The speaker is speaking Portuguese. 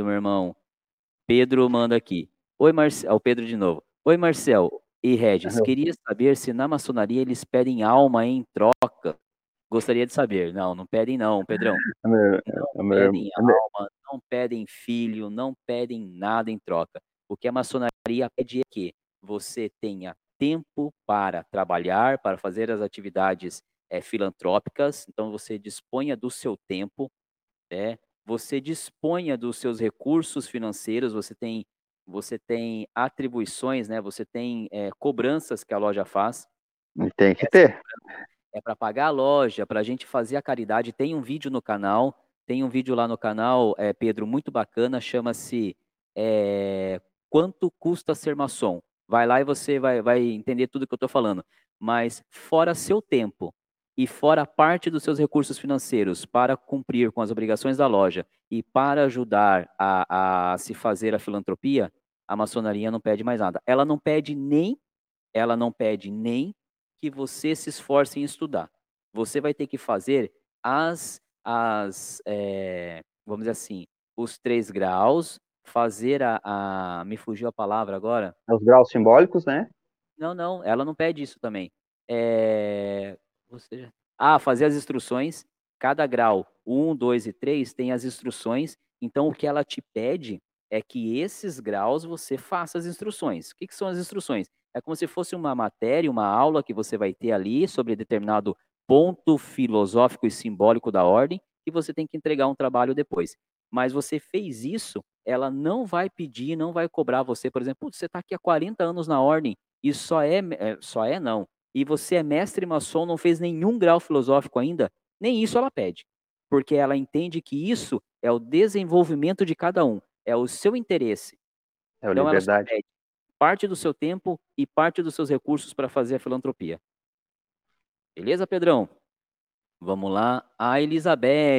meu irmão. Pedro manda aqui. Oi, Marcel. O Pedro de novo. Oi, Marcel e Regis. Queria saber se na maçonaria eles pedem alma em troca. Gostaria de saber. Não, não pedem não, Pedrão. Não pedem alma, não pedem filho, não pedem nada em troca. O que a maçonaria pede é que você tenha tempo para trabalhar, para fazer as atividades é, filantrópicas. Então, você disponha do seu tempo, né? Você disponha dos seus recursos financeiros, você tem, você tem atribuições, né? você tem é, cobranças que a loja faz. Tem que ter. É para pagar a loja, para a gente fazer a caridade. Tem um vídeo no canal, tem um vídeo lá no canal, é, Pedro, muito bacana, chama-se é, Quanto Custa Ser Maçom? Vai lá e você vai, vai entender tudo que eu estou falando. Mas fora seu tempo, e fora parte dos seus recursos financeiros para cumprir com as obrigações da loja e para ajudar a, a se fazer a filantropia, a maçonaria não pede mais nada. Ela não pede nem, ela não pede nem que você se esforce em estudar. Você vai ter que fazer as, as é, vamos dizer assim, os três graus, fazer a, a, me fugiu a palavra agora. Os graus simbólicos, né? Não, não, ela não pede isso também. É, seja, ah, fazer as instruções, cada grau, 1, 2 e 3, tem as instruções. Então, o que ela te pede é que esses graus você faça as instruções. O que, que são as instruções? É como se fosse uma matéria, uma aula que você vai ter ali sobre determinado ponto filosófico e simbólico da ordem e você tem que entregar um trabalho depois. Mas você fez isso, ela não vai pedir, não vai cobrar você, por exemplo, você está aqui há 40 anos na ordem e só é, é, só é não, e você é mestre maçom, não fez nenhum grau filosófico ainda, nem isso ela pede. Porque ela entende que isso é o desenvolvimento de cada um, é o seu interesse. É a então, liberdade. Ela pede parte do seu tempo e parte dos seus recursos para fazer a filantropia. Beleza, Pedrão? Vamos lá. A Elizabeth.